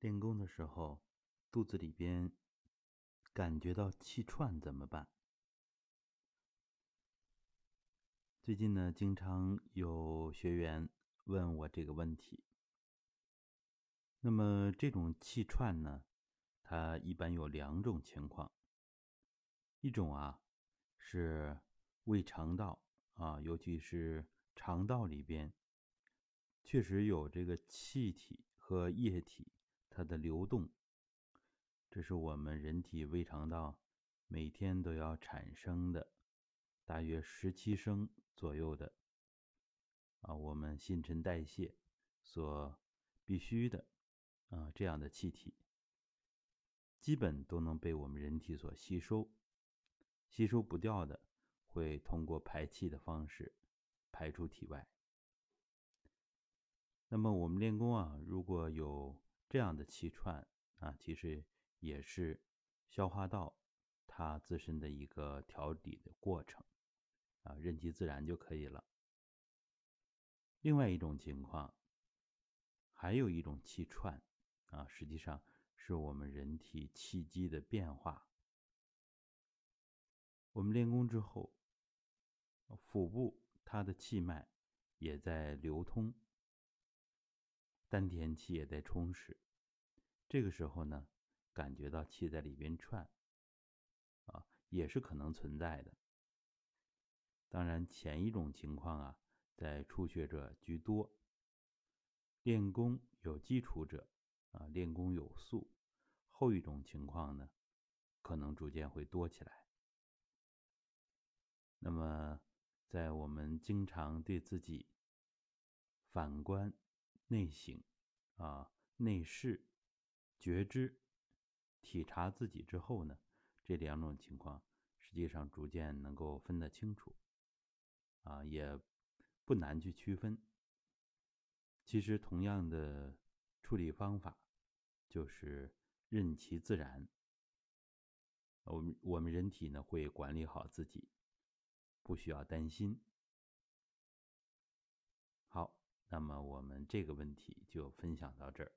练功的时候，肚子里边感觉到气串怎么办？最近呢，经常有学员问我这个问题。那么这种气串呢，它一般有两种情况。一种啊，是胃肠道啊，尤其是肠道里边，确实有这个气体和液体。它的流动，这是我们人体胃肠道每天都要产生的，大约十七升左右的啊，我们新陈代谢所必须的啊这样的气体，基本都能被我们人体所吸收，吸收不掉的会通过排气的方式排出体外。那么我们练功啊，如果有这样的气串啊，其实也是消化道它自身的一个调理的过程啊，任其自然就可以了。另外一种情况，还有一种气串啊，实际上是我们人体气机的变化。我们练功之后，腹部它的气脉也在流通。丹田气也在充实，这个时候呢，感觉到气在里边串，啊，也是可能存在的。当然，前一种情况啊，在初学者居多，练功有基础者啊，练功有素，后一种情况呢，可能逐渐会多起来。那么，在我们经常对自己反观。内省啊，内视、觉知、体察自己之后呢，这两种情况实际上逐渐能够分得清楚，啊，也不难去区分。其实，同样的处理方法就是任其自然。我们我们人体呢会管理好自己，不需要担心。那么我们这个问题就分享到这儿。